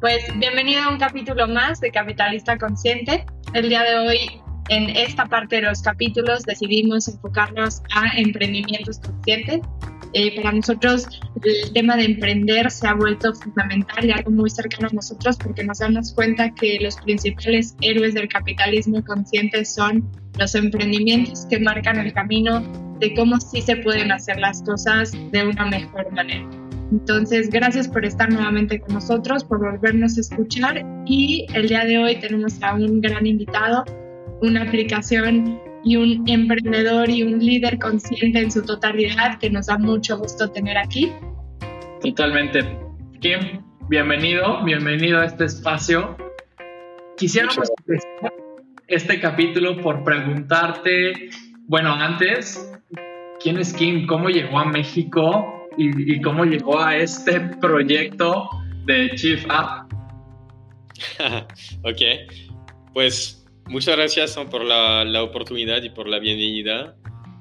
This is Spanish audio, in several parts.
Pues bienvenido a un capítulo más de Capitalista Consciente. El día de hoy, en esta parte de los capítulos, decidimos enfocarnos a emprendimientos conscientes. Eh, para nosotros el tema de emprender se ha vuelto fundamental y algo muy cercano a nosotros porque nos damos cuenta que los principales héroes del capitalismo consciente son los emprendimientos que marcan el camino de cómo sí se pueden hacer las cosas de una mejor manera. Entonces, gracias por estar nuevamente con nosotros, por volvernos a escuchar y el día de hoy tenemos a un gran invitado, una aplicación y un emprendedor y un líder consciente en su totalidad que nos da mucho gusto tener aquí. Totalmente. Kim, bienvenido, bienvenido a este espacio. Quisiéramos empezar este capítulo por preguntarte, bueno, antes, ¿quién es Kim? ¿Cómo llegó a México? Y, y cómo llegó a este proyecto de Chief App. ok, pues muchas gracias por la, la, oportunidad y por la bienvenida.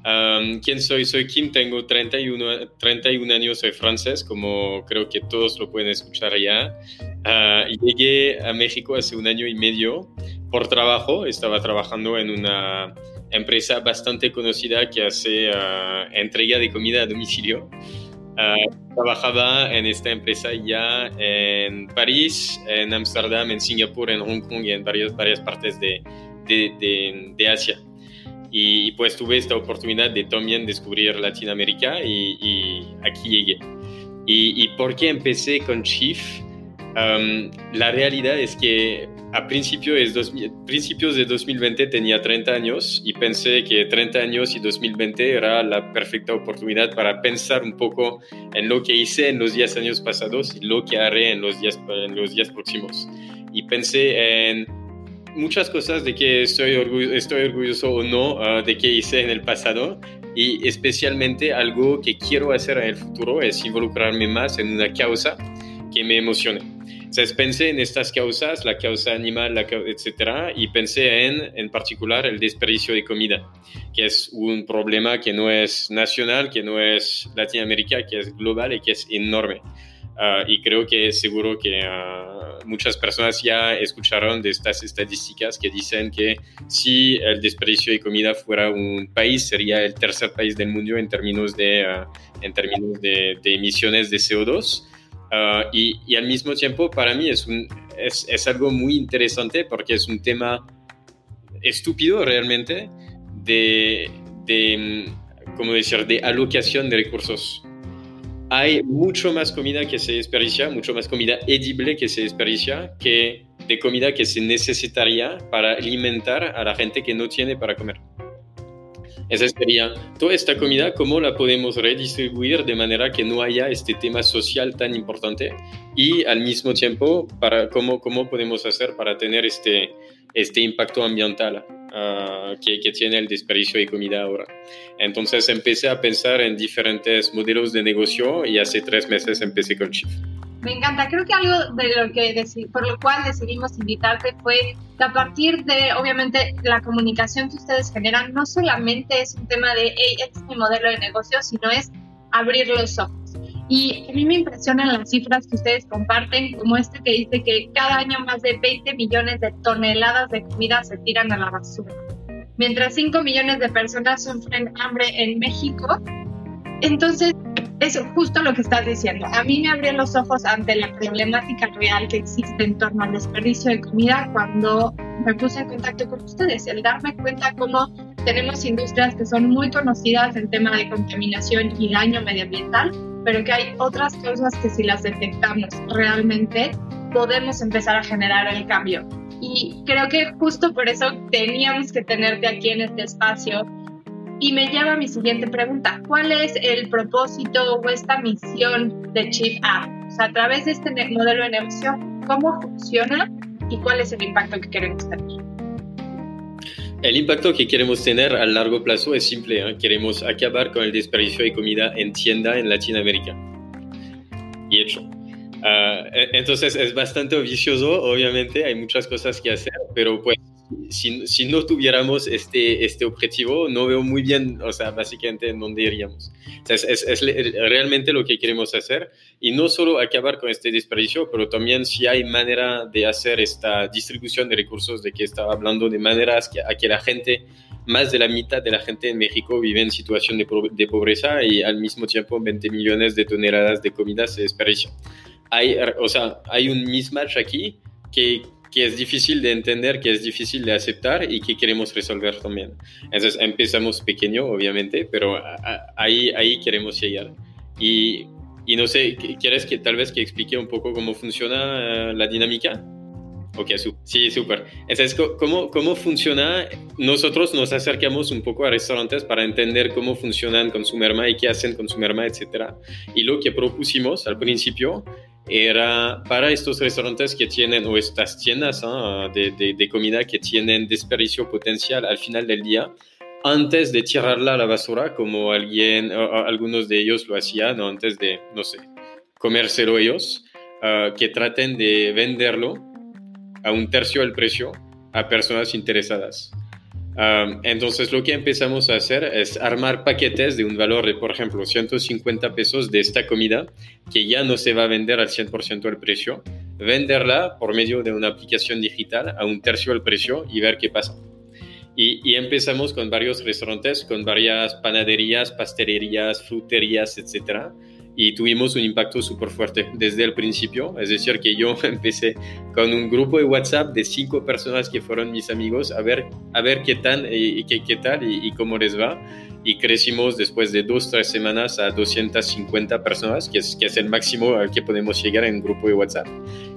Um, ¿Quién soy? Soy Kim, tengo 31, 31 años, soy francés, como creo que todos lo pueden escuchar ya. Uh, llegué a México hace un año y medio por trabajo, estaba trabajando en una empresa bastante conocida que hace uh, entrega de comida a domicilio. Uh, trabajaba en esta empresa ya en París, en Ámsterdam, en Singapur, en Hong Kong y en varias, varias partes de, de, de, de, Asia. Y pues tuve esta oportunidad de también descubrir Latinoamérica y, y aquí llegué. Y, ¿Y por qué empecé con Chief? Um, la realidad es que a principio es dos, principios de 2020 tenía 30 años y pensé que 30 años y 2020 era la perfecta oportunidad para pensar un poco en lo que hice en los 10 años pasados y lo que haré en los días, en los días próximos. Y pensé en muchas cosas de que estoy, estoy orgulloso o no uh, de que hice en el pasado y especialmente algo que quiero hacer en el futuro es involucrarme más en una causa que me emocione. Entonces pensé en estas causas, la causa animal, la, etcétera, y pensé en, en particular, el desperdicio de comida, que es un problema que no es nacional, que no es Latinoamérica, que es global y que es enorme. Uh, y creo que seguro que uh, muchas personas ya escucharon de estas estadísticas que dicen que si el desperdicio de comida fuera un país, sería el tercer país del mundo en términos de, uh, en términos de, de emisiones de CO2. Uh, y, y, al mismo tiempo, para mí es, un, es, es, algo muy interesante porque es un tema estúpido realmente de, de, ¿cómo decir?, de alocación de recursos. Hay mucho más comida que se desperdicia, mucho más comida edible que se desperdicia que de comida que se necesitaría para alimentar a la gente que no tiene para comer. Esa sería toda esta comida, cómo la podemos redistribuir de manera que no haya este tema social tan importante y al mismo tiempo para cómo, cómo podemos hacer para tener este, este impacto ambiental uh, que, que, tiene el desperdicio de comida ahora. Entonces empecé a pensar en diferentes modelos de negocio y hace tres meses empecé con Chief. Me encanta. Creo que algo de lo que por lo cual decidimos invitarte fue que a partir de, obviamente, la comunicación que ustedes generan, no solamente es un tema de, hey, este es mi modelo de negocio, sino es abrir los ojos. Y a mí me impresionan las cifras que ustedes comparten, como este que dice que cada año más de 20 millones de toneladas de comida se tiran a la basura. Mientras 5 millones de personas sufren hambre en México, entonces es justo lo que estás diciendo. A mí me abrió los ojos ante la problemática real que existe en torno al desperdicio de comida cuando me puse en contacto con ustedes, el darme cuenta cómo tenemos industrias que son muy conocidas en tema de contaminación y daño medioambiental, pero que hay otras causas que si las detectamos realmente podemos empezar a generar el cambio. Y creo que justo por eso teníamos que tenerte aquí en este espacio y me lleva a mi siguiente pregunta. ¿Cuál es el propósito o esta misión de Chief App? O sea, a través de este modelo de negocio, ¿cómo funciona y cuál es el impacto que queremos tener? El impacto que queremos tener a largo plazo es simple. ¿eh? Queremos acabar con el desperdicio de comida en tienda en Latinoamérica. Y hecho. Uh, entonces es bastante vicioso, obviamente, hay muchas cosas que hacer, pero pues si, si, no tuviéramos este, este objetivo, no veo muy bien, o sea, básicamente en dónde iríamos. es, es, realmente lo que queremos hacer y no solo acabar con este desperdicio, pero también si hay manera de hacer esta distribución de recursos de que estaba hablando, de maneras que, a que la gente, más de la mitad de la gente en México vive en situación de, de pobreza y al mismo tiempo 20 millones de toneladas de comida se desperdician. Hay, o sea, hay un mismatch aquí que que es difícil de entender, que es difícil de aceptar y que queremos resolver también. Entonces empezamos pequeño, obviamente, pero ahí, ahí queremos llegar. Y, y no sé, ¿quieres que tal vez que explique un poco cómo funciona eh, la dinámica? Ok, sí, súper. Entonces, ¿cómo, ¿cómo funciona? Nosotros nos acercamos un poco a restaurantes para entender cómo funcionan con su merma y qué hacen con su merma, etc. Y lo que propusimos al principio era para estos restaurantes que tienen, o estas tiendas de, de, comida que tienen desperdicio potencial al final del día, antes de tirarla a la basura, como alguien, algunos de ellos lo hacían, o antes de, no sé, comérselo ellos, ah, que traten de venderlo a un tercio del precio a personas interesadas entonces lo que empezamos a hacer es armar paquetes de un valor de, por ejemplo, 150 pesos de esta comida que ya no se va a vender al 100% del precio, venderla por medio de una aplicación digital a un tercio del precio y ver qué pasa. Y, y empezamos con varios restaurantes, con varias panaderías, pastelerías, fruterías, etcétera y tuvimos un impacto súper fuerte desde el principio. Es decir, que yo empecé con un grupo de WhatsApp de cinco personas que fueron mis amigos a ver, a ver qué tal y, qué, qué tal y, cómo les va. Y crecimos después de dos, tres semanas a 250 personas, que es, que es el máximo al que podemos llegar en un grupo de WhatsApp.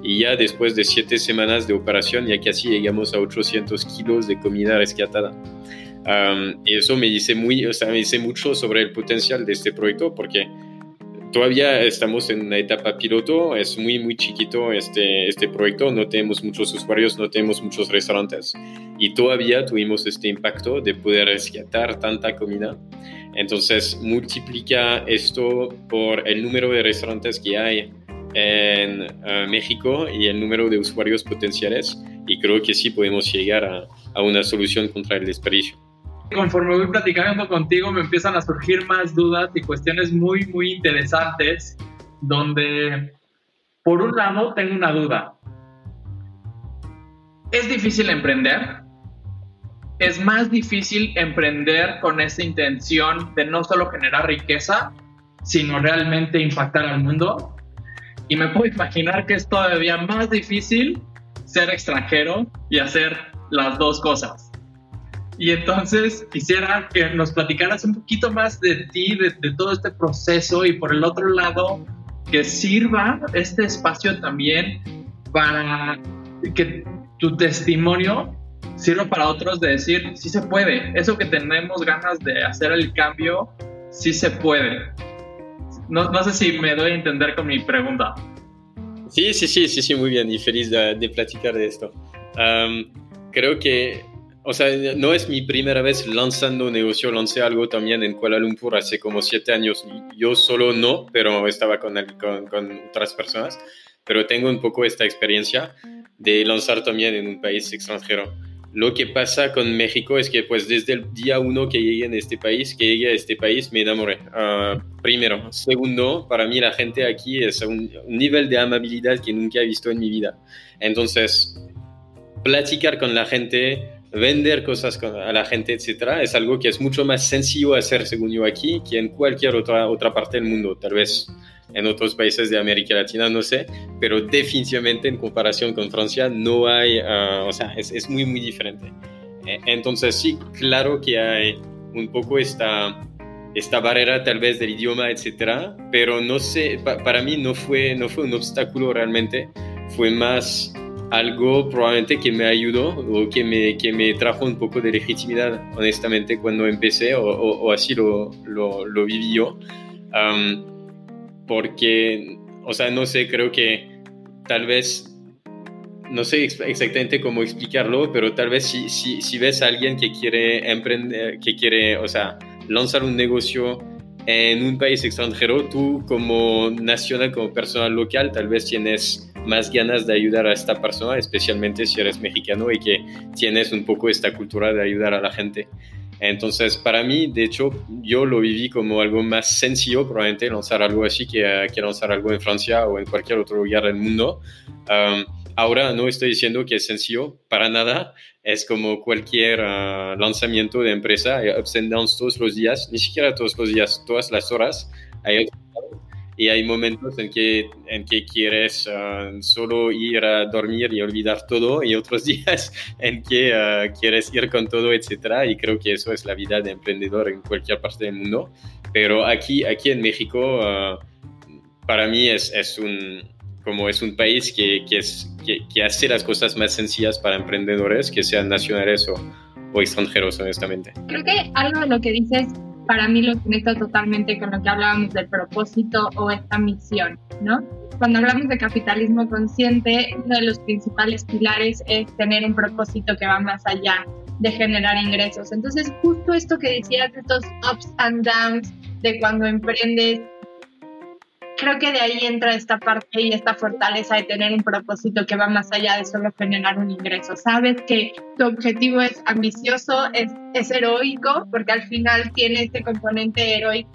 Y ya después de siete semanas de operación, ya casi llegamos a 800 kilos de comida rescatada. y eso me dice, muy, o sea, me dice mucho sobre el potencial de este proyecto, porque Todavía estamos en una etapa piloto, es muy, muy chiquito este, este proyecto, no tenemos muchos usuarios, no tenemos muchos restaurantes y todavía tuvimos este impacto de poder rescatar tanta comida. Entonces, multiplica esto por el número de restaurantes que hay en eh, México y el número de usuarios potenciales y creo que sí podemos llegar a, a una solución contra el desperdicio conforme voy platicando contigo me empiezan a surgir más dudas y cuestiones muy, muy interesantes, donde por un lado tengo una duda. ¿Es difícil emprender? Es más difícil emprender con esa intención de no solo generar riqueza, sino realmente impactar al mundo. Y me puedo imaginar que es todavía más difícil ser extranjero y hacer las dos cosas. Y entonces quisiera que nos platicaras un poquito más de ti, de, todo este proceso y por el otro lado, que sirva este espacio también para que tu testimonio sirva para otros de decir, sí se puede, eso que tenemos ganas de hacer el cambio, sí se puede. No, no sé si me doy a entender con mi pregunta. Sí, sí, sí, sí, sí, muy bien y feliz de, platicar de esto. creo que o sea, no es mi primera vez lanzando un negocio, lancé algo también en Kuala Lumpur hace como siete años. Yo solo no, pero estaba con, con, otras personas. Pero tengo un poco esta experiencia de lanzar también en un país extranjero. Lo que pasa con México es que pues desde el día uno que llegué en este país, que llegué a este país, me enamoré. Ah, primero. Segundo, para mí la gente aquí es un, un nivel de amabilidad que nunca he visto en mi vida. Entonces, platicar con la gente, vender cosas a la gente, etcétera, es algo que es mucho más sencillo hacer, según yo, aquí que en cualquier otra, otra parte del mundo. Tal vez en otros países de América Latina, no sé, pero definitivamente en comparación con Francia no hay, ah, o sea, es, es, muy, muy diferente. E, entonces, sí, claro que hay un poco esta, esta barrera tal vez del idioma, etcétera, pero no sé, para mí no fue, no fue un obstáculo realmente, fue más algo probablemente que me ayudó o que me, que me trajo un poco de legitimidad, honestamente, cuando empecé, o, o, así lo, lo, lo, viví yo. porque, o sea, no sé, creo que tal vez no sé exactamente cómo explicarlo, pero tal vez si, si, si ves a alguien que quiere emprender, que quiere, o sea, lanzar un negocio en un país extranjero, tú como nacional, como persona local, tal vez tienes más ganas de ayudar a esta persona, especialmente si eres mexicano y que tienes un poco esta cultura de ayudar a la gente. Entonces, para mí, de hecho, yo lo viví como algo más sencillo, probablemente lanzar algo así que, que lanzar algo en Francia o en cualquier otro lugar del mundo. Um, ahora no estoy diciendo que es sencillo, para nada. Es como cualquier uh, lanzamiento de empresa, hay ups and downs todos los días, ni siquiera todos los días, todas las horas. Hay y hay momentos en que, en que quieres ah, solo ir a dormir y olvidar todo y otros días en que ah, quieres ir con todo, etcétera. Y creo que eso es la vida de emprendedor en cualquier parte del mundo. Pero aquí, aquí en México, ah, para mí es, es, un, como es un país que, que, es, que, hace las cosas más sencillas para emprendedores, que sean nacionales o, o extranjeros, honestamente. Creo que algo de lo que dices para mí lo conecta totalmente con lo que hablábamos del propósito o esta misión, ¿no? Cuando hablamos de capitalismo consciente, uno de los principales pilares es tener un propósito que va más allá de generar ingresos. Entonces, justo esto que decías de estos ups and downs, de cuando emprendes, creo que de ahí entra esta parte y esta fortaleza de tener un propósito que va más allá de solo generar un ingreso. Sabes que tu objetivo es ambicioso, es, es heroico, porque al final tiene este componente heroico,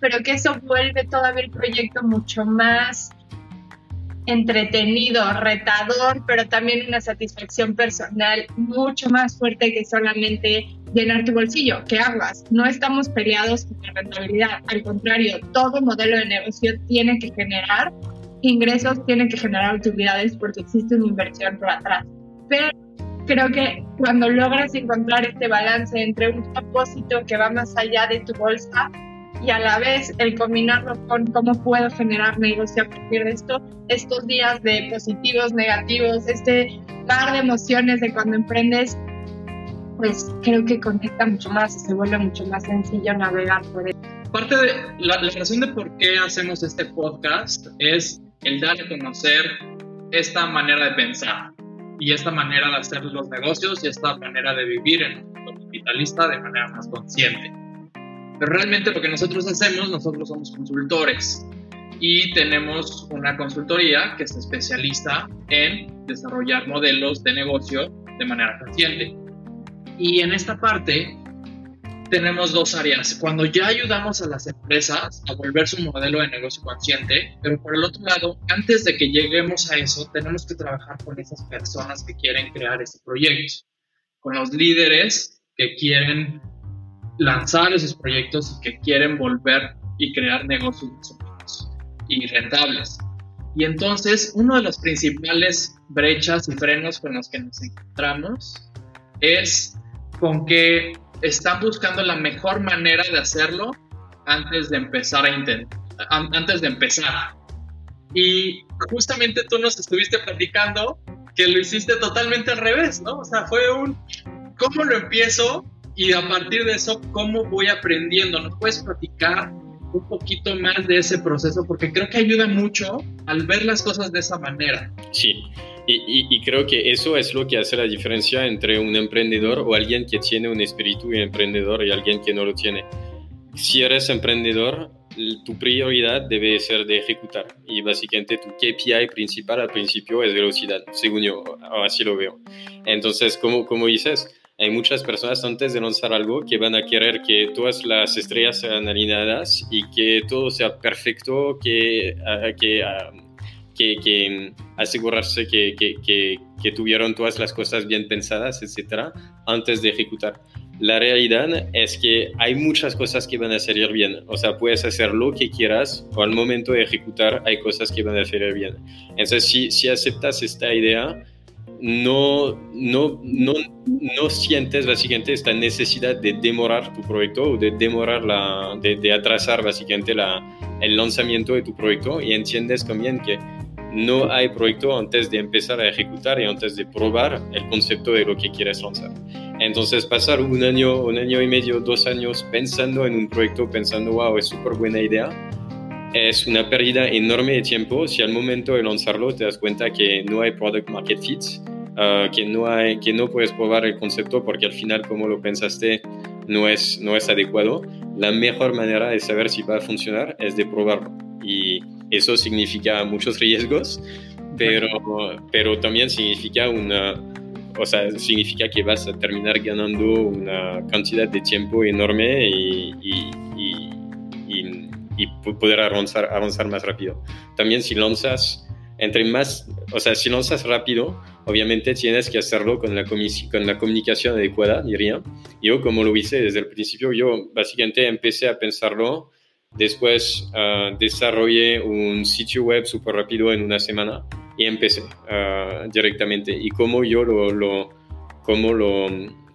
pero que eso vuelve todavía el proyecto mucho más entretenido, retador, pero también una satisfacción personal mucho más fuerte que solamente llenar tu bolsillo. ¿Qué hagas? No estamos peleados con la rentabilidad, al contrario, todo modelo de negocio tiene que generar ingresos, tiene que generar utilidades porque existe una inversión por atrás. Pero creo que cuando logras encontrar este balance entre un propósito que va más allá de tu bolsa y a la vez el combinarlo con cómo puedo generar negocio a partir de esto, estos días de positivos, negativos, este par de emociones de cuando emprendes, pues creo que conecta mucho más y se vuelve mucho más sencillo navegar por él. Parte de la, la razón de por qué hacemos este podcast es el dar a conocer esta manera de pensar y esta manera de hacer los negocios y esta manera de vivir en un mundo capitalista de manera más consciente. Pero realmente lo que nosotros hacemos, nosotros somos consultores y tenemos una consultoría que se especializa en desarrollar modelos de negocio de manera consciente. Y en esta parte tenemos dos áreas. Cuando ya ayudamos a las empresas a volver su modelo de negocio consciente, pero por el otro lado, antes de que lleguemos a eso, tenemos que trabajar con esas personas que quieren crear ese proyecto, con los líderes que quieren lanzar esos proyectos y que quieren volver y crear negocios y rentables. Y entonces, uno de las principales brechas y frenos con los que nos encontramos es con que están buscando la mejor manera de hacerlo antes de empezar a intentar, antes de empezar. Y justamente tú nos estuviste platicando que lo hiciste totalmente al revés, ¿no? O sea, fue un, ¿cómo lo empiezo? Y a partir de eso, ¿cómo voy aprendiendo? ¿Nos puedes platicar un poquito más de ese proceso? Porque creo que ayuda mucho al ver las cosas de esa manera. Sí, y, y, creo que eso es lo que hace la diferencia entre un emprendedor o alguien que tiene un espíritu emprendedor y alguien que no lo tiene. Si eres emprendedor, tu prioridad debe ser de ejecutar y básicamente tu KPI principal al principio es velocidad, según yo, así lo veo. Entonces, como, como dices, hay muchas personas antes de lanzar algo que van a querer que todas las estrellas sean alineadas y que todo sea perfecto, que, ah, que, ah, que, que asegurarse que, que, tuvieron todas las cosas bien pensadas, etcétera, antes de ejecutar. La realidad es que hay muchas cosas que van a salir bien. O sea, puedes hacer lo que quieras o al momento de ejecutar hay cosas que van a salir bien. Entonces, si, si aceptas esta idea, no, no, no, no sientes básicamente esta necesidad de demorar tu proyecto o de demorar la, de, de atrasar básicamente la, el lanzamiento de tu proyecto y entiendes también que no hay proyecto antes de empezar a ejecutar y antes de probar el concepto de lo que quieres lanzar. Entonces pasar un año, un año y medio, dos años pensando en un proyecto, pensando, wow, es súper buena idea, es una pérdida enorme de tiempo si al momento de lanzarlo te das cuenta que no hay product market fit, ah, que, no hay, que no puedes probar el concepto porque al final como lo pensaste no es, no es adecuado. La mejor manera de saber si va a funcionar es de probarlo. Y eso significa muchos riesgos, pero, pero también significa una, o sea, significa que vas a terminar ganando una cantidad de tiempo enorme y, y, y, y poder avanzar, avanzar más rápido. También si lanzas, entre más, o sea, si lanzas rápido, obviamente tienes que hacerlo con la, con la comunicación adecuada, diría. Yo, como lo hice desde el principio, yo básicamente empecé a pensarlo Después uh, desarrollé un sitio web súper rápido en una semana y empecé uh, directamente. Y como yo lo, lo, como lo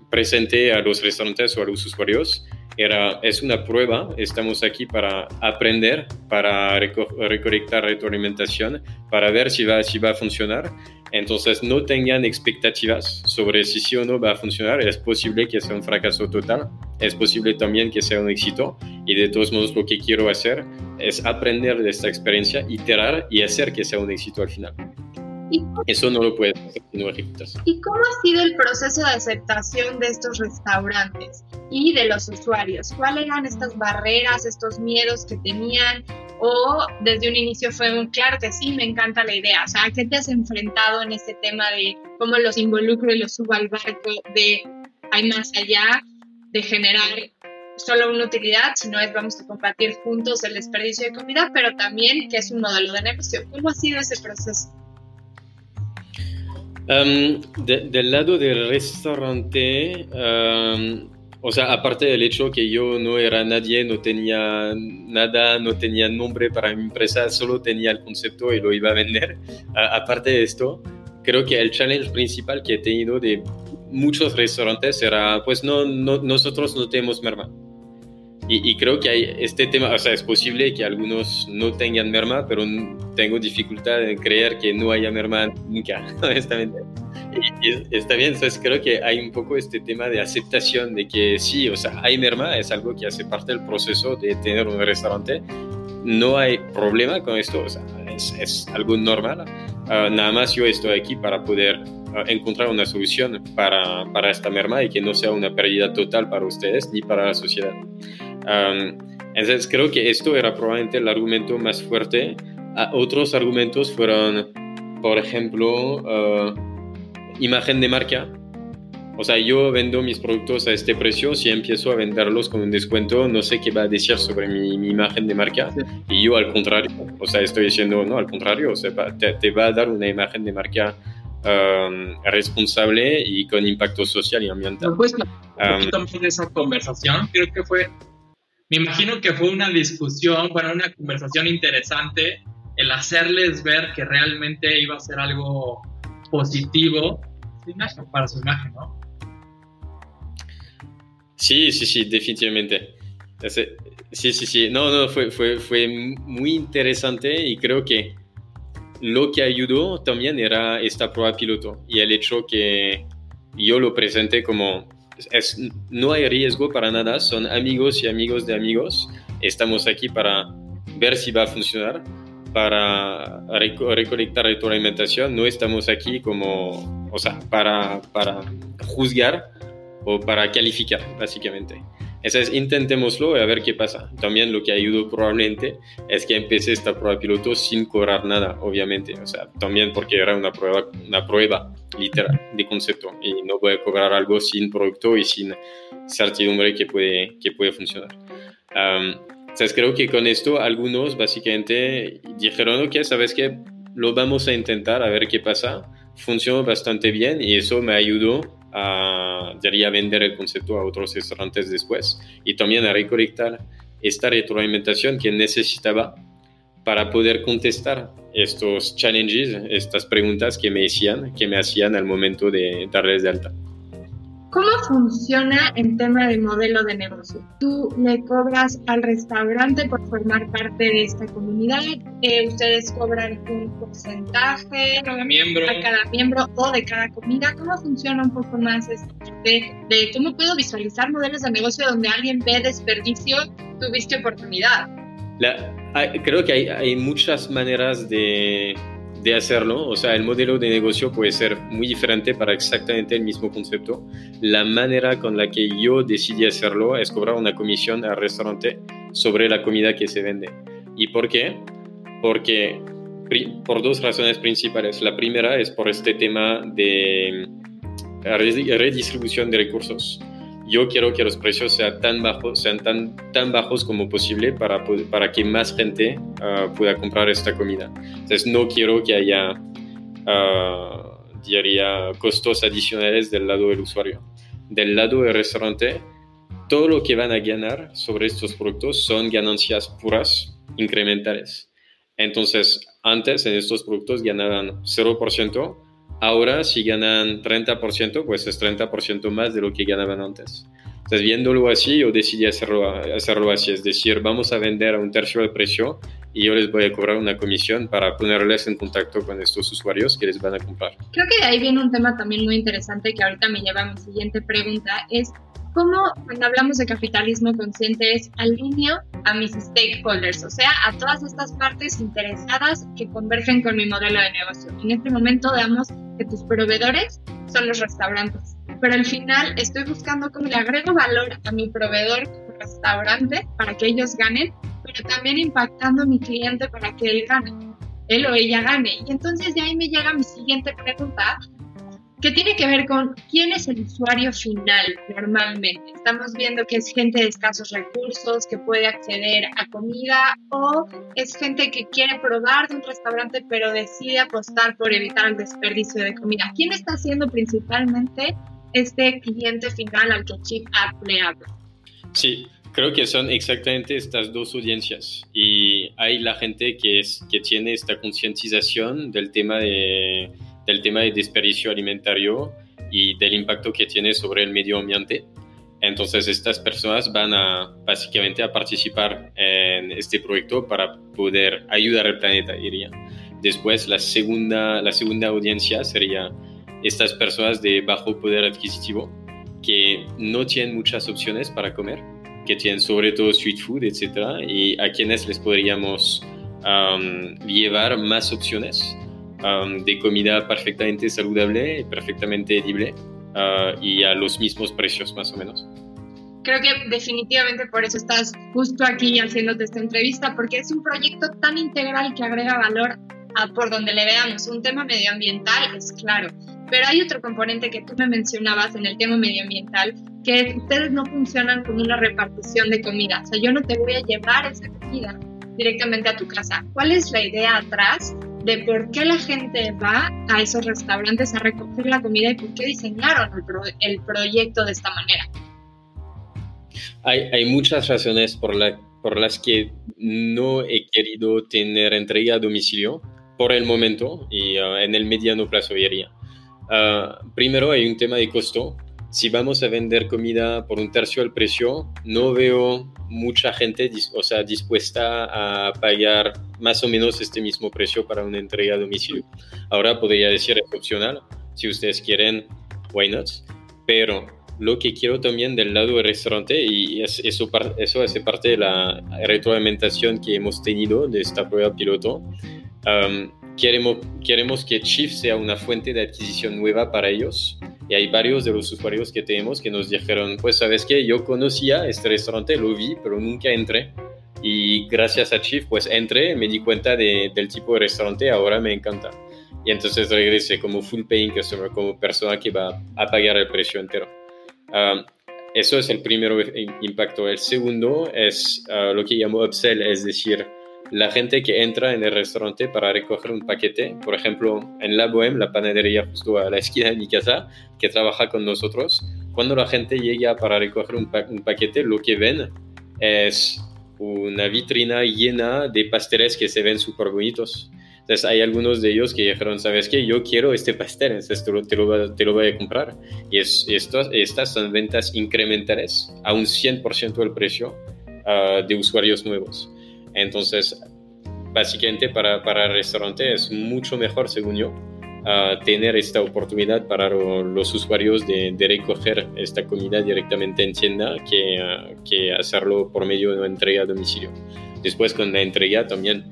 presenté a los restaurantes o a los usuarios, era, es una prueba, estamos aquí para aprender, para recolectar retroalimentación, para ver si va, si va a funcionar entonces no tengan expectativas sobre si sí o no va a funcionar. Es posible que sea un fracaso total, es posible también que sea un éxito. Y de todos modos lo que quiero hacer es aprender de esta experiencia, iterar y hacer que sea un éxito al final. Eso no lo puedes hacer si no ejecutas. ¿Y cómo ha sido el proceso de aceptación de estos restaurantes y de los usuarios? ¿Cuáles eran estas barreras, estos miedos que tenían? ¿O desde un inicio fue un claro que sí, me encanta la idea? O sea, ¿a qué te has enfrentado en este tema de cómo los involucro y los subo al barco de hay más allá de generar solo una utilidad, sino es vamos a compartir juntos el desperdicio de comida, pero también que es un modelo de negocio. ¿Cómo ha sido ese proceso? Del lado del restaurante, o sea, aparte del hecho que yo no era nadie, no tenía nada, no tenía nombre para mi empresa, solo tenía el concepto y lo iba a vender. aparte de esto, creo que el challenge principal que he tenido de muchos restaurantes era, pues no, no nosotros no tenemos merma. Y, creo que hay este tema, o sea, es posible que algunos no tengan merma, pero tengo dificultad en creer que no haya merma nunca, honestamente. Y, está bien, entonces creo que hay un poco este tema de aceptación de que sí, o sea, hay merma, es algo que hace parte del proceso de tener un restaurante. No hay problema con esto, o sea, es, es algo normal. Ah, nada más yo estoy aquí para poder ah, encontrar una solución para, para esta merma y que no sea una pérdida total para ustedes ni para la sociedad entonces creo que esto era probablemente el argumento más fuerte. otros argumentos fueron, por ejemplo, ah, imagen de marca. O sea, yo vendo mis productos a este precio, si empiezo a venderlos con un descuento, no sé qué va a decir sobre mi, imagen de marca. Y yo al contrario, o sea, estoy diciendo, no, al contrario, o sea, te, va a dar una imagen de marca responsable y con impacto social y ambiental. Pues, poquito más de esa conversación, creo que fue me imagino que fue una discusión, bueno, una conversación interesante el hacerles ver que realmente iba a ser algo positivo para su imagen, ¿no? Sí, sí, sí, definitivamente. Sí, sí, sí. No, no, fue, fue, fue muy interesante y creo que lo que ayudó también era esta prueba piloto y el hecho que yo lo presenté como no hay riesgo para nada, son amigos y amigos de amigos. Estamos aquí para ver si va a funcionar, para recolectar retroalimentación. No estamos aquí como, o sea, para, para juzgar o para calificar, básicamente. Entonces, intentémoslo y a ver qué pasa. También lo que ayudó probablemente es que empecé esta prueba piloto sin cobrar nada, obviamente. O sea, también porque era una prueba, una prueba literal de concepto y no voy a cobrar algo sin producto y sin certidumbre que puede, que puede funcionar. entonces, creo que con esto algunos básicamente dijeron, ok, sabes que lo vamos a intentar a ver qué pasa. Funcionó bastante bien y eso me ayudó a, a vender el concepto a otros restaurantes después y también a recolectar esta retroalimentación que necesitaba para poder contestar estos challenges, estas preguntas que me hacían, que me hacían al momento de darles de alta. ¿Cómo funciona el tema del modelo de negocio? ¿Tú le cobras al restaurante por formar parte de esta comunidad? Eh, ¿Ustedes cobran un porcentaje cada miembro. a cada miembro o de cada comida? ¿Cómo funciona un poco más esto? De, de cómo puedo visualizar modelos de negocio donde alguien ve desperdicio, tuviste oportunidad? La, creo que hay, hay muchas maneras de, de hacerlo. O sea, el modelo de negocio puede ser muy diferente para exactamente el mismo concepto. La manera con la que yo decidí hacerlo es cobrar una comisión al restaurante sobre la comida que se vende. ¿Y por qué? Porque por dos razones principales. La primera es por este tema de redistribución de recursos yo quiero que los precios sean tan bajos, sean tan, tan bajos como posible para, para que más gente ah, pueda comprar esta comida. Entonces no quiero que haya, uh, diría, costos adicionales del lado del usuario. Del lado del restaurante, todo lo que van a ganar sobre estos productos son ganancias puras, incrementales. Entonces, antes en estos productos ganaban 0%, Ahora, si ganan 30%, pues es 30% más de lo que ganaban antes. Entonces, viéndolo así, yo decidí hacerlo, hacerlo así, es decir, vamos a vender a un tercio del precio y yo les voy a cobrar una comisión para ponerles en contacto con estos usuarios que les van a comprar. Creo que de ahí viene un tema también muy interesante que ahorita me lleva a mi siguiente pregunta, es cómo cuando hablamos de capitalismo consciente es alineo a mis stakeholders, o sea, a todas estas partes interesadas que convergen con mi modelo de negocio. En este momento damos que tus proveedores son los restaurantes, pero al final estoy buscando cómo le agrego valor a mi proveedor restaurante para que ellos ganen, pero también impactando a mi cliente para que él gane, él o ella gane. Y entonces de ahí me llega mi siguiente pregunta, que tiene que ver con quién es el usuario final normalmente. Estamos viendo que es gente de escasos recursos, que puede acceder a comida o es gente que quiere probar de un restaurante pero decide apostar por evitar el desperdicio de comida. ¿Quién está siendo principalmente este cliente final al que Chip App le habla? Sí, creo que son exactamente estas dos audiencias y hay la gente que, es, que tiene esta concientización del tema de del tema de desperdicio alimentario y del impacto que tiene sobre el medio ambiente. Entonces estas personas van a básicamente a participar en este proyecto para poder ayudar al planeta, diría. Después la segunda, la segunda audiencia sería estas personas de bajo poder adquisitivo que no tienen muchas opciones para comer, que tienen sobre todo street food, etc. Y a quienes les podríamos llevar más opciones de comida perfectamente saludable, perfectamente edible uh, y a los mismos precios más o menos. Creo que definitivamente por eso estás justo aquí haciéndote esta entrevista, porque es un proyecto tan integral que agrega valor a por donde le veamos. Un tema medioambiental es claro, pero hay otro componente que tú me mencionabas en el tema medioambiental, que es ustedes no funcionan con una repartición de comida. O sea, yo no te voy a llevar esa comida directamente a tu casa. ¿Cuál es la idea atrás de por qué la gente va a esos restaurantes a recoger la comida y por qué diseñaron el, proyecto de esta manera. Hay, hay muchas razones por, la, por las que no he querido tener entrega a domicilio por el momento y uh, en el mediano plazo diría. Uh, primero hay un tema de costo si vamos a vender comida por un tercio del precio, no veo mucha gente o sea, dispuesta a pagar más o menos este mismo precio para una entrega a domicilio. Ahora podría decir es opcional, si ustedes quieren, why not? Pero lo que quiero también del lado del restaurante, y eso, eso hace parte de la retroalimentación que hemos tenido de esta prueba piloto, um, queremos, queremos que Chief sea una fuente de adquisición nueva para ellos y hay varios de los usuarios que tenemos que nos dijeron, pues sabes que yo conocía este restaurante, lo vi, pero nunca entré. Y gracias a Chief, pues entré, me di cuenta de, del tipo de restaurante, ahora me encanta. Y entonces regresé como full paying customer, como persona que va a pagar el precio entero. Ah, eso es el primer impacto. El segundo es ah, lo que llamo upsell, es decir, la gente que entra en el restaurante para recoger un paquete, por ejemplo, en La Bohème, la panadería justo a la esquina de mi casa, que trabaja con nosotros, cuando la gente llega para recoger un, paquete, lo que ven es una vitrina llena de pasteles que se ven súper bonitos. Entonces hay algunos de ellos que dijeron, ¿sabes qué? Yo quiero este pastel, entonces te lo, te lo, voy a comprar. Y es, estas son ventas incrementales a un 100% del precio ah, de usuarios nuevos. Entonces, básicamente para, para el restaurante es mucho mejor, según yo, tener esta oportunidad para los usuarios de, recoger esta comida directamente en tienda que, que hacerlo por medio de una entrega a domicilio. Después con la entrega también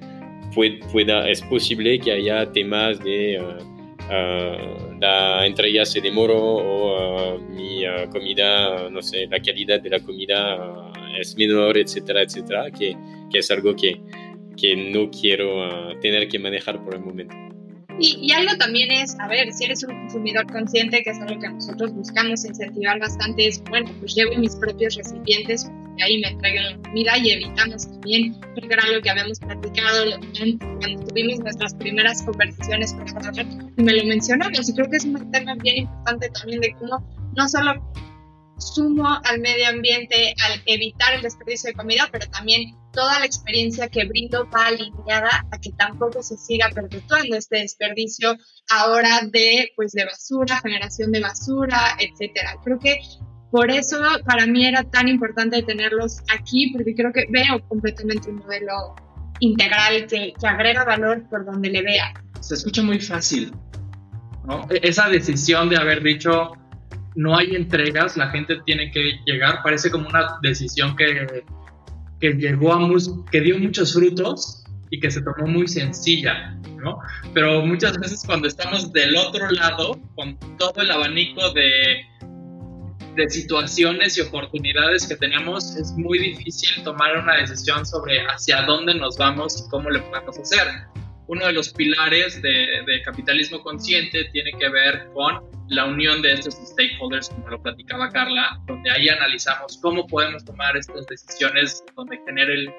pueda, es posible que haya temas de la entrega se demoró o mi comida, no sé, la calidad de la comida es menor, etcétera, etcétera, que, que es algo que, que no quiero tener que manejar por el momento. Y, algo también es, a ver, si eres un consumidor consciente, que es algo que nosotros buscamos incentivar bastante, es, bueno, pues llevo mis propios recipientes y ahí me traigan la comida y evitamos también, creo que era algo que habíamos platicado cuando tuvimos nuestras primeras conversaciones con y me lo mencionamos y creo que es un tema bien importante también de cómo no solo sumo al medio ambiente al evitar el desperdicio de comida, pero también toda la experiencia que brindo va alineada a que tampoco se siga perpetuando este desperdicio ahora de pues de basura, generación de basura, etcétera. Creo que por eso para mí era tan importante tenerlos aquí, porque creo que veo completamente un modelo integral que, que agrega valor por donde le vea. Se escucha muy fácil, ¿no? E-, esa decisión de haber dicho no hay entregas, la gente tiene que llegar, parece como una decisión que, que llegó a que dio muchos frutos y que se tomó muy sencilla, ¿no? Pero muchas veces cuando estamos del otro lado, con todo el abanico de, de situaciones y oportunidades que tenemos, es muy difícil tomar una decisión sobre hacia dónde nos vamos y cómo le podemos hacer uno de los pilares de, capitalismo consciente tiene que ver con la unión de estos stakeholders, como lo platicaba Carla, donde ahí analizamos cómo podemos tomar estas decisiones, donde tener el,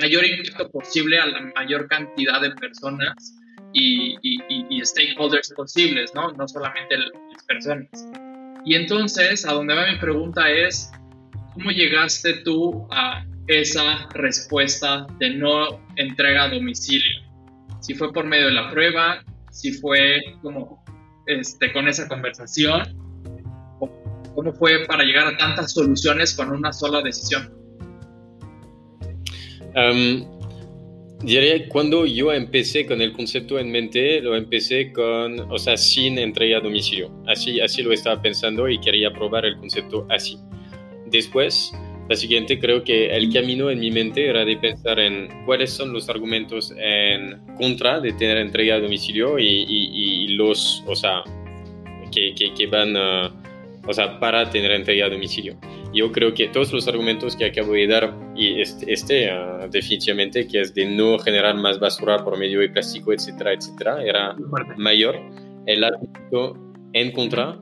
mayor impacto posible a la mayor cantidad de personas y, stakeholders posibles, ¿no? No solamente las personas. Y entonces, a donde va mi pregunta es, ¿cómo llegaste tú a esa respuesta de no entrega a domicilio? si fue por medio de la prueba, si fue como este, con esa conversación, cómo fue para llegar a tantas soluciones con una sola decisión. Um, diría, cuando yo empecé con el concepto en mente, lo empecé con, o sea, sin entrega a domicilio. Así, así lo estaba pensando y quería probar el concepto así. Después, siguiente creo que el camino en mi mente era de pensar en cuáles son los argumentos en contra de tener entrega a domicilio y, los, o sea, que, que, van, o sea, para tener entrega a domicilio. Yo creo que todos los argumentos que acabo de dar, y este, este ah, definitivamente, que es de no generar más basura por medio de plástico, etcétera, etcétera, era mayor. El argumento en contra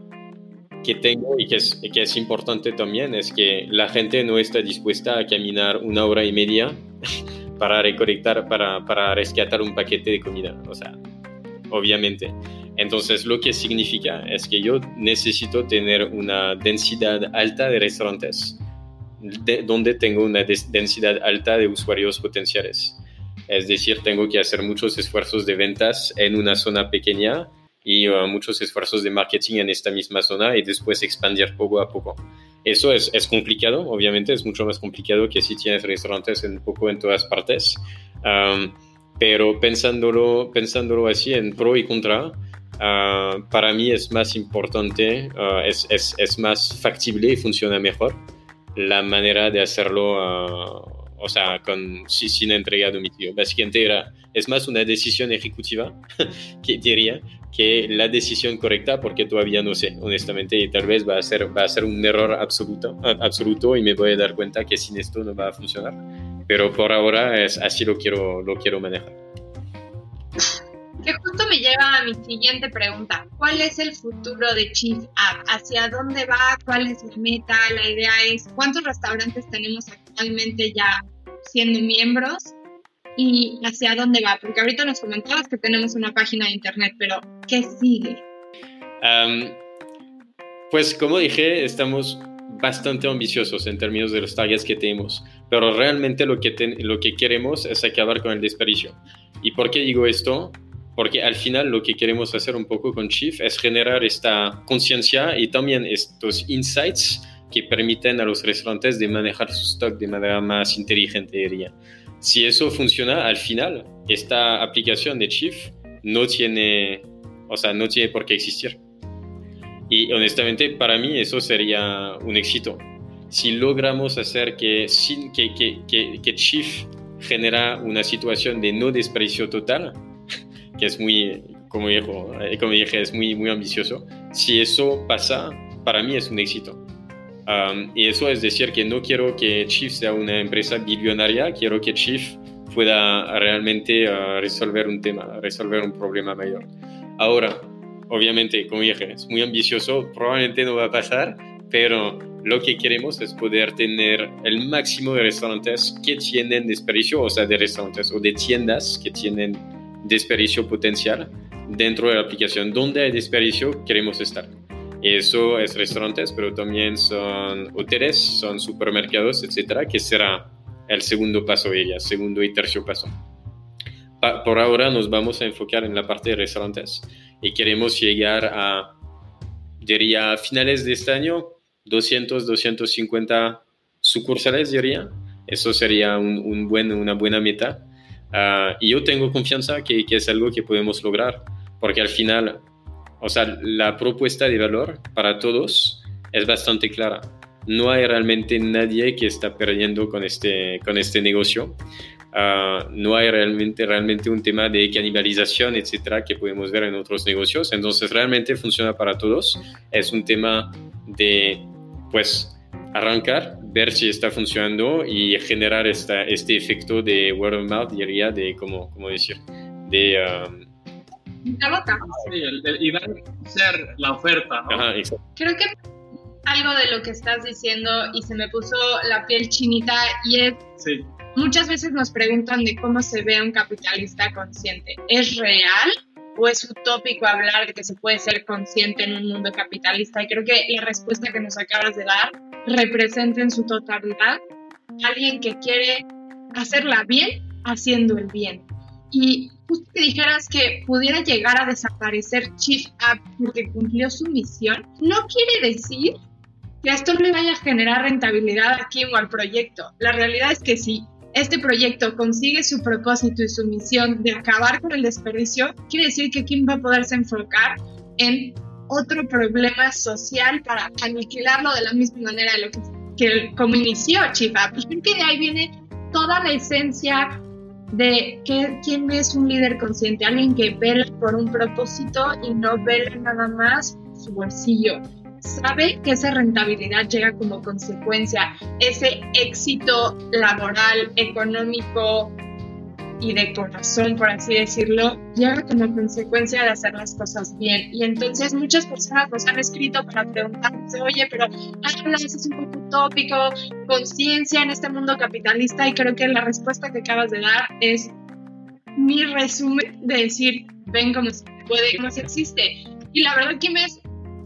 que tengo y que es, que es importante también es que la gente no está dispuesta a caminar una hora y media para recolectar, para, para rescatar un paquete de comida. O sea, obviamente. Entonces, lo que significa es que yo necesito tener una densidad alta de restaurantes, donde tengo una densidad alta de usuarios potenciales. Es decir, tengo que hacer muchos esfuerzos de ventas en una zona pequeña y uh, muchos esfuerzos de marketing en esta misma zona y después expandir poco a poco. Eso es, es, complicado, obviamente, es mucho más complicado que si tienes restaurantes un poco en todas partes, um, pero pensándolo, pensándolo así en pro y contra, uh, para mí es más importante, uh, es, es, es, más factible y funciona mejor la manera de hacerlo o sea, con, sin entrega a domicilio. Básicamente era, es más una decisión ejecutiva, que diría, que la decisión correcta, porque todavía no sé, honestamente, y tal vez va a ser, va a ser un error absoluto, absoluto y me voy a dar cuenta que sin esto no va a funcionar. Pero por ahora es, así lo quiero, lo quiero manejar. Que justo me lleva a mi siguiente pregunta. ¿Cuál es el futuro de Chief App? ¿Hacia dónde va? ¿Cuál es la meta? La idea es, ¿cuántos restaurantes tenemos actualmente ya siendo miembros? Y hacia dónde va? Porque ahorita nos comentabas que tenemos una página de internet, pero ¿qué sigue? pues como dije, estamos bastante ambiciosos en términos de los targets que tenemos, pero realmente lo que, lo que queremos es acabar con el desperdicio. ¿Y por qué digo esto? Porque al final lo que queremos hacer un poco con Chief es generar esta conciencia y también estos insights que permiten a los restaurantes de manejar su stock de manera más inteligente, diría. Si eso funciona, al final, esta aplicación de Chief no tiene O sea, no tiene por qué existir. Y honestamente, para mí eso sería un éxito. Si logramos hacer que, sin, que, que, que, que Chief genera una situación de no desprecio total, que es muy, como, dijo, eh, como dije, es muy, muy ambicioso. Si eso pasa, para mí es un éxito. Y eso es decir que no quiero que Chief sea una empresa billonaria, quiero que Chief pueda realmente uh, resolver un tema, resolver un problema mayor. Ahora, obviamente, como dije, es muy ambicioso, probablemente no va a pasar, pero lo que queremos es poder tener el máximo de restaurantes que tienen desperdicio, o sea, de restaurantes o de tiendas que tienen desperdicio potencial dentro de la aplicación. Donde hay desperdicio, queremos estar. Eso es restaurantes, pero también son hoteles, son supermercados, etcétera, que será el segundo paso ella, segundo y tercer paso. por ahora nos vamos a enfocar en la parte de restaurantes y queremos llegar a, diría, a finales de este año, 200, 250 sucursales, diría. Eso sería un, buen, una buena meta. Ah, y yo tengo confianza que, que, es algo que podemos lograr, porque al final, o sea, la propuesta de valor para todos es bastante clara. No hay realmente nadie que está perdiendo con este, con este negocio. Ah, no hay realmente, realmente un tema de canibalización, etcétera, que podemos ver en otros negocios. Entonces, realmente funciona para todos. Es un tema de, pues, arrancar, ver si está funcionando y generar esta, este efecto de word of mouth, diría, de, como, como decir, de... Um, Sí, y dar a ser la oferta. ¿no? Creo que algo de lo que estás diciendo y se me puso la piel chinita y es... Sí. Muchas veces nos preguntan de cómo se ve un capitalista consciente. ¿Es real o es utópico hablar de que se puede ser consciente en un mundo capitalista? Y creo que la respuesta que nos acabas de dar representa en su totalidad alguien que quiere hacerla bien haciendo el bien. Y justo que dijeras que pudiera llegar a desaparecer Chief App porque cumplió su misión, no quiere decir que esto le vaya a generar rentabilidad aquí o al proyecto. La realidad es que si este proyecto consigue su propósito y su misión de acabar con el desperdicio, quiere decir que Kim va a poderse enfocar en otro problema social para aniquilarlo de la misma manera de lo que, que como inició Chifa. Pues creo que de ahí viene toda la esencia de que, quién es un líder consciente, alguien que vela por un propósito y no vela nada más su bolsillo. Sabe que esa rentabilidad llega como consecuencia, ese éxito laboral, económico, y de corazón, por así decirlo, llega como consecuencia de hacer las cosas bien. Y entonces muchas personas nos han escrito para preguntarse, oye, pero hablas, es un poco utópico, conciencia en este mundo capitalista y creo que la respuesta que acabas de dar es mi resumen de decir, ven como se puede, como se existe. Y la verdad que es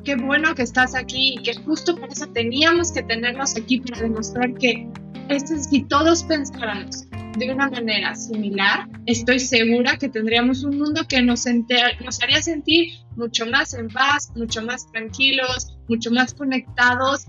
qué bueno que estás aquí y que justo por eso teníamos que tenernos aquí para demostrar que esto es si todos pensáramos de una manera similar, estoy segura que tendríamos un mundo que nos, haría sentir mucho más en paz, mucho más tranquilos, mucho más conectados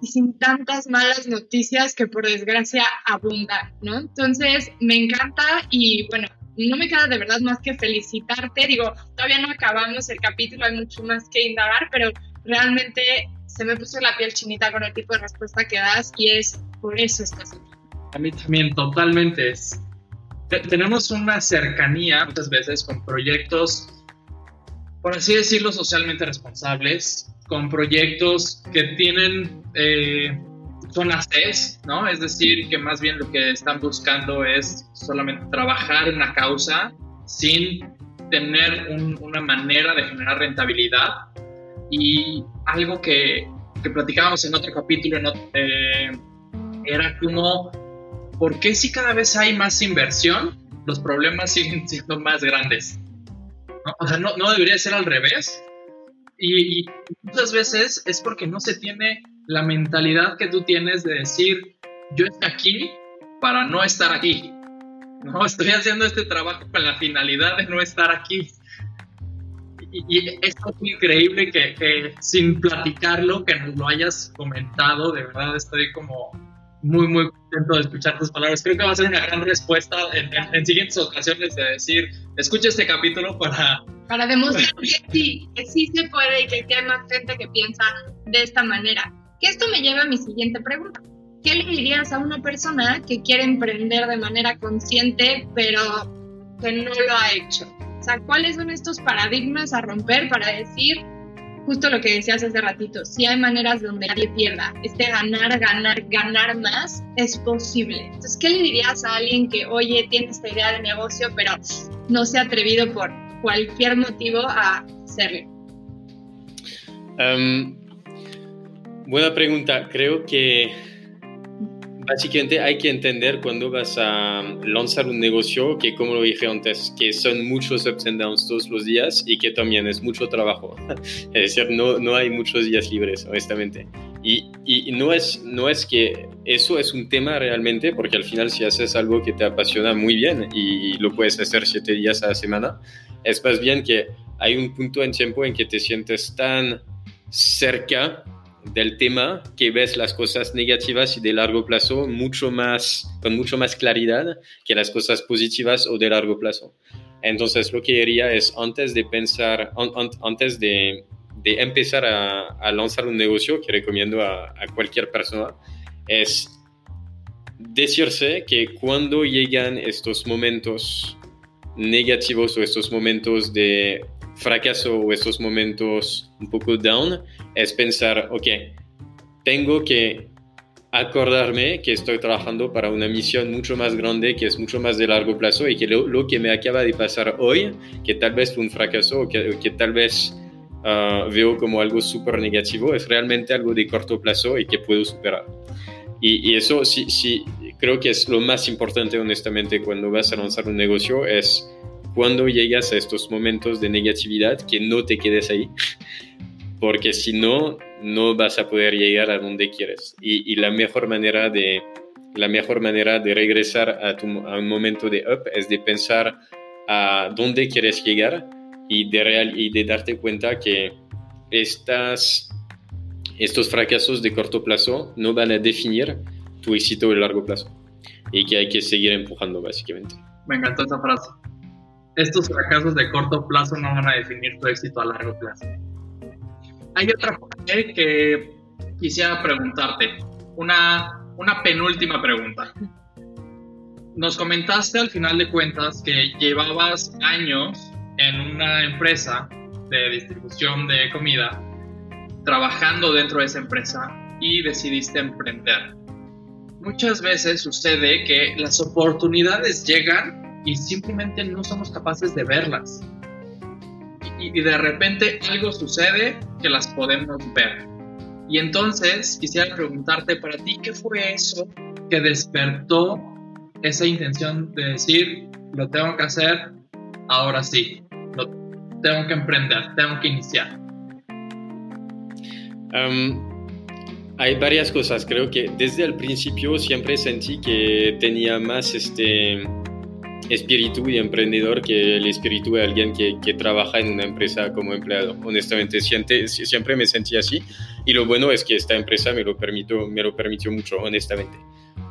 y sin tantas malas noticias que por desgracia abundan, ¿no? Entonces, me encanta y bueno, no me queda de verdad más que felicitarte. Digo, todavía no acabamos el capítulo, hay mucho más que indagar, pero realmente se me puso la piel chinita con el tipo de respuesta que das y es por eso estás aquí. A mí también, totalmente. tenemos una cercanía muchas veces con proyectos, por así decirlo, socialmente responsables, con proyectos que tienen eh, zonas C, ¿no? Es decir, que más bien lo que están buscando es solamente trabajar en una causa sin tener una manera de generar rentabilidad. Y algo que, que platicábamos en otro capítulo eh, era como ¿por qué si cada vez hay más inversión, los problemas siguen siendo más grandes? O sea, no, debería ser al revés. Y, muchas veces es porque no se tiene la mentalidad que tú tienes de decir, yo estoy aquí para no estar aquí. No, estoy haciendo este trabajo con la finalidad de no estar aquí. Y, es increíble que, que, sin platicarlo, que nos lo hayas comentado, de verdad estoy como muy, muy contento de escuchar tus palabras. Creo que va a ser una gran respuesta en, siguientes ocasiones de decir, escucha este capítulo para... Para demostrar que sí, que sí se puede y que hay más gente que piensa de esta manera. Que esto me lleva a mi siguiente pregunta. ¿Qué le dirías a una persona que quiere emprender de manera consciente, pero que no lo ha hecho? O sea, ¿cuáles son estos paradigmas a romper para decir, justo lo que decías hace ratito, si hay maneras donde nadie pierda, este ganar, ganar, ganar más es posible. Entonces, ¿qué le dirías a alguien que, oye, tiene esta idea de negocio, pero no se ha atrevido por cualquier motivo a hacerlo? Em, buena pregunta. Creo que Básicamente hay que entender cuando vas a lanzar un negocio que, como lo dije antes, que son muchos ups and downs todos los días y que también es mucho trabajo. es decir, no, no hay muchos días libres, honestamente. Y, y, no, es, no es que eso es un tema realmente, porque al final si haces algo que te apasiona muy bien y lo puedes hacer siete días a la semana, es más bien que hay un punto en tiempo en que te sientes tan cerca del tema que ves las cosas negativas y de largo plazo mucho más, con mucho más claridad que las cosas positivas o de largo plazo. Entonces, lo que diría es, antes de pensar, antes de, de empezar a, a, lanzar un negocio, que recomiendo a cualquier persona, es decirse que cuando llegan estos momentos negativos o estos momentos de fracaso o estos momentos un poco down es pensar, ok, tengo que acordarme que estoy trabajando para una misión mucho más grande, que es mucho más de largo plazo y que lo, que me acaba de pasar hoy, que tal vez fue un fracaso o que, que tal vez uh, veo como algo súper negativo, es realmente algo de corto plazo y que puedo superar. Y, y, eso sí, sí, creo que es lo más importante honestamente cuando vas a lanzar un negocio, es cuando llegas a estos momentos de negatividad, que no te quedes ahí, porque si no, no vas a poder llegar a donde quieres. Y, la, mejor manera de, la mejor manera de regresar a, a, un momento de up es de pensar a dónde quieres llegar y de, real, y de darte cuenta que estas, estos fracasos de corto plazo no van a definir tu éxito de largo plazo y que hay que seguir empujando básicamente. Me encantó esa frase estos fracasos de corto plazo no van a definir tu éxito a largo plazo. Hay otra parte que quisiera preguntarte, una, una penúltima pregunta. Nos comentaste al final de cuentas que llevabas años en una empresa de distribución de comida, trabajando dentro de esa empresa y decidiste emprender. Muchas veces sucede que las oportunidades llegan y simplemente no somos capaces de verlas. Y, de repente algo sucede que las podemos ver. Y entonces quisiera preguntarte para ti, ¿qué fue eso que despertó esa intención de decir, lo tengo que hacer, ahora sí, lo tengo que emprender, tengo que iniciar? hay varias cosas, creo que desde el principio siempre sentí que tenía más este espíritu de emprendedor que el espíritu de alguien que, que, trabaja en una empresa como empleado. Honestamente, siente, siempre me sentí así y lo bueno es que esta empresa me lo permitió, me lo permitió mucho, honestamente.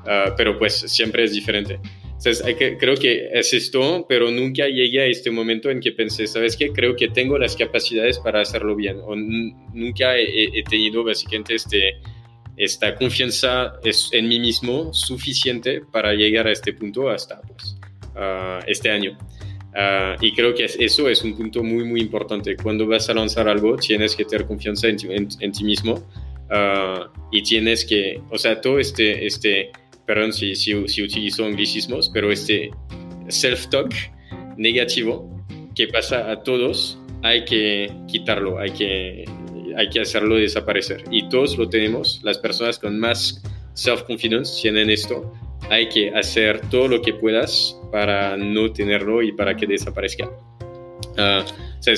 Uh, pero pues siempre es diferente. Entonces, hay que, creo que es esto, pero nunca llegué a este momento en que pensé, ¿sabes qué? Creo que tengo las capacidades para hacerlo bien. O nunca he, he, tenido básicamente este, esta confianza en mí mismo suficiente para llegar a este punto hasta pues, Ah, este año. Ah, y creo que eso es un punto muy, muy importante. Cuando vas a lanzar algo, tienes que tener confianza en, ti, mismo ah, y tienes que, o sea, todo este, este perdón si, si, si utilizo anglicismos, pero este self-talk negativo que pasa a todos, hay que quitarlo, hay que, hay que hacerlo desaparecer. Y todos lo tenemos, las personas con más self-confidence tienen esto, hay que hacer todo lo que puedas para no tenerlo y para que desaparezca. Uh,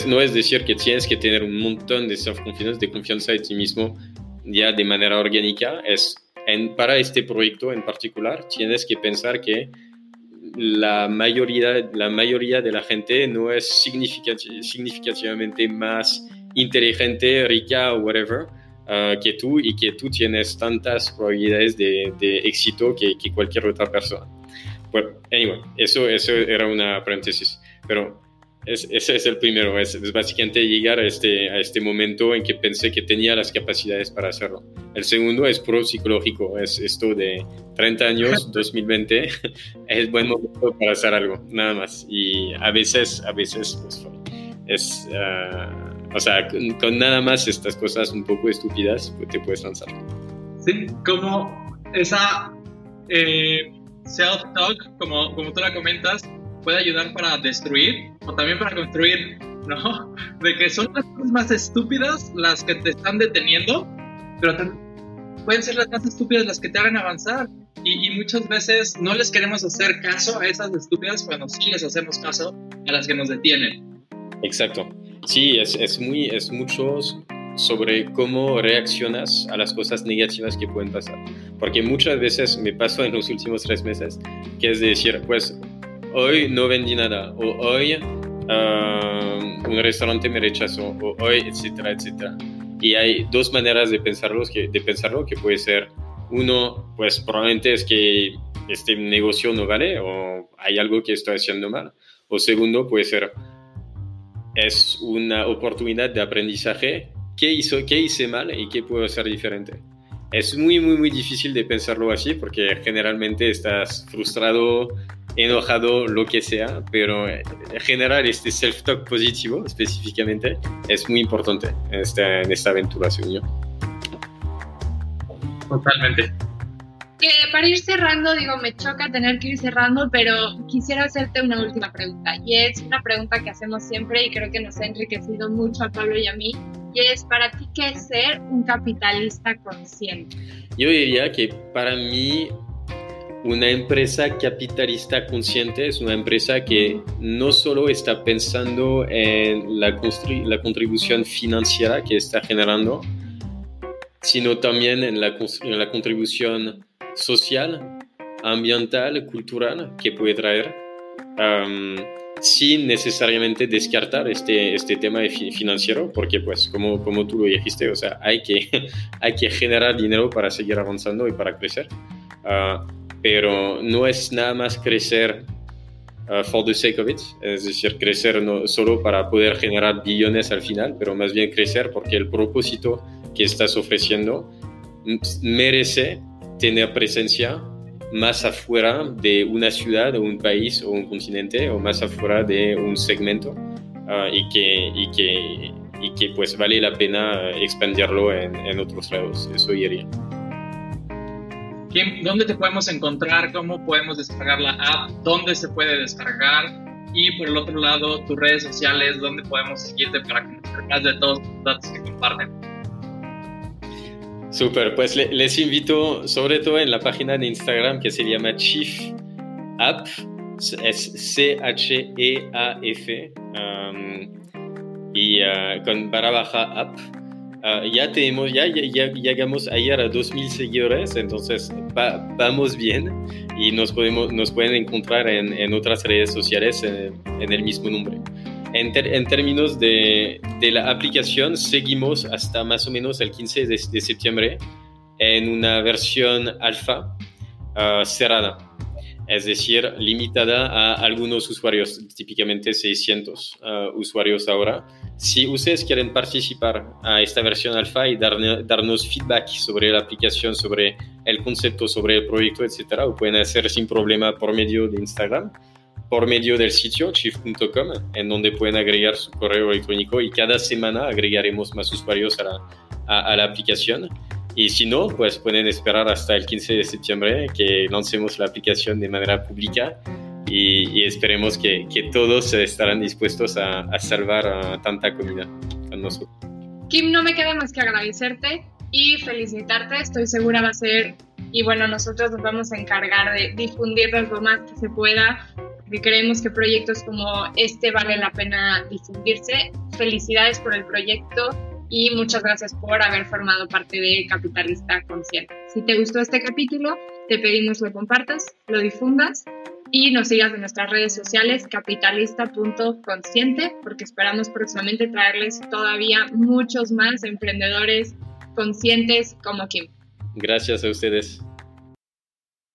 no es decir que tienes que tener un montón de self-confidence, de confianza en ti mismo ya de manera orgánica. Es en, para este proyecto en particular, tienes que pensar que la mayoría, la mayoría de la gente no es significativamente más inteligente, rica o whatever ah, que tú y que tú tienes tantas probabilidades de, de éxito que, que, cualquier otra persona. Bueno, anyway, eso, eso era una paréntesis, pero ese es el primero, es, básicamente llegar a este, a este momento en que pensé que tenía las capacidades para hacerlo. El segundo es pro psicológico, es esto de 30 años, 2020, es buen momento para hacer algo, nada más. Y a veces, a veces, pues, es, ah, o sea, con, nada más estas cosas un poco estúpidas, pues, te puedes lanzar. Sí, como esa eh, self-talk, como, como tú la comentas, puede ayudar para destruir o también para construir, ¿no? De que son las cosas más estúpidas las que te están deteniendo, pero pueden ser las más estúpidas las que te hagan avanzar. Y, muchas veces no les queremos hacer caso a esas estúpidas cuando sí les hacemos caso a las que nos detienen. Exacto. Sí, es, es, muy, es mucho sobre cómo reaccionas a las cosas negativas que pueden pasar. Porque muchas veces me pasó en los últimos tres meses, que es decir, pues hoy no vendí nada, o hoy ah, un restaurante me rechazó, o hoy, etcétera, etcétera. Y hay dos maneras de pensarlo, que, de pensarlo, que puede ser, uno, pues probablemente es que este negocio no vale, o hay algo que estoy haciendo mal. O segundo, puede ser, es una oportunidad de aprendizaje. ¿Qué, hizo, qué hice mal y qué puedo hacer diferente? Es muy, muy, muy difícil de pensarlo así porque generalmente estás frustrado, enojado, lo que sea, pero eh, generar este self-talk positivo específicamente es muy importante en esta, en esta aventura, según yo. Totalmente. Para ir cerrando, digo, me choca tener que ir cerrando, pero quisiera hacerte una última pregunta. Y es una pregunta que hacemos siempre y creo que nos ha enriquecido mucho a Pablo y a mí. Y es, ¿para ti qué es ser un capitalista consciente? Yo diría que para mí una empresa capitalista consciente es una empresa que no solo está pensando en la, la contribución financiera que está generando, sino también en la, la contribución social, ambiental, cultural que puede traer, sin necesariamente descartar este, este tema financiero, porque pues como, como tú lo dijiste, o sea, hay que, hay que generar dinero para seguir avanzando y para crecer. Uh, pero no es nada más crecer uh, for the sake of it, es decir, crecer no solo para poder generar billones al final, pero más bien crecer porque el propósito que estás ofreciendo merece tener presencia más afuera de una ciudad o un país o un continente o más afuera de un segmento uh, y, que, y, que, y que pues vale la pena expandirlo en, en otros lados, eso iría. ¿Dónde te podemos encontrar? ¿Cómo podemos descargar la app? ¿Dónde se puede descargar? Y por el otro lado, tus redes sociales, ¿dónde podemos seguirte para nos más de todos los datos que comparten? Super, pues les invito, sobre todo en la página de Instagram que se llama Chief App, es C-H-E-A-F, um, y uh, con barra baja app Ah, ya tenemos, ya, ya, llegamos ayer a 2.000 seguidores, entonces vamos bien y nos, podemos, nos pueden encontrar en, en otras redes sociales en, el mismo nombre. En, en términos de, de, la aplicación, seguimos hasta más o menos el 15 de, septiembre en una versión alfa uh, cerrada es decir, limitada a algunos usuarios, típicamente 600 uh, usuarios ahora. Si ustedes quieren participar a esta versión alfa y darnos feedback sobre la aplicación, sobre el concepto, sobre el proyecto, etcétera, lo pueden hacer sin problema por medio de Instagram, por medio del sitio chief.com, en donde pueden agregar su correo electrónico y cada semana agregaremos más usuarios a la, a la aplicación. Y si no, pues pueden esperar hasta el 15 de septiembre que lancemos la aplicación de manera pública y, esperemos que, que, todos estarán dispuestos a, a salvar tanta comida con nosotros. Kim, no me queda más que agradecerte y felicitarte. Estoy segura va a ser, y bueno, nosotros nos vamos a encargar de difundirlo lo más que se pueda, porque creemos que proyectos como este vale la pena difundirse. Felicidades por el proyecto y muchas gracias por haber formado parte de Capitalista Consciente. Si te gustó este capítulo, te pedimos lo compartas, lo difundas y nos sigas en nuestras redes sociales capitalista.consciente porque esperamos próximamente traerles todavía muchos más emprendedores conscientes como Kim. Gracias a ustedes.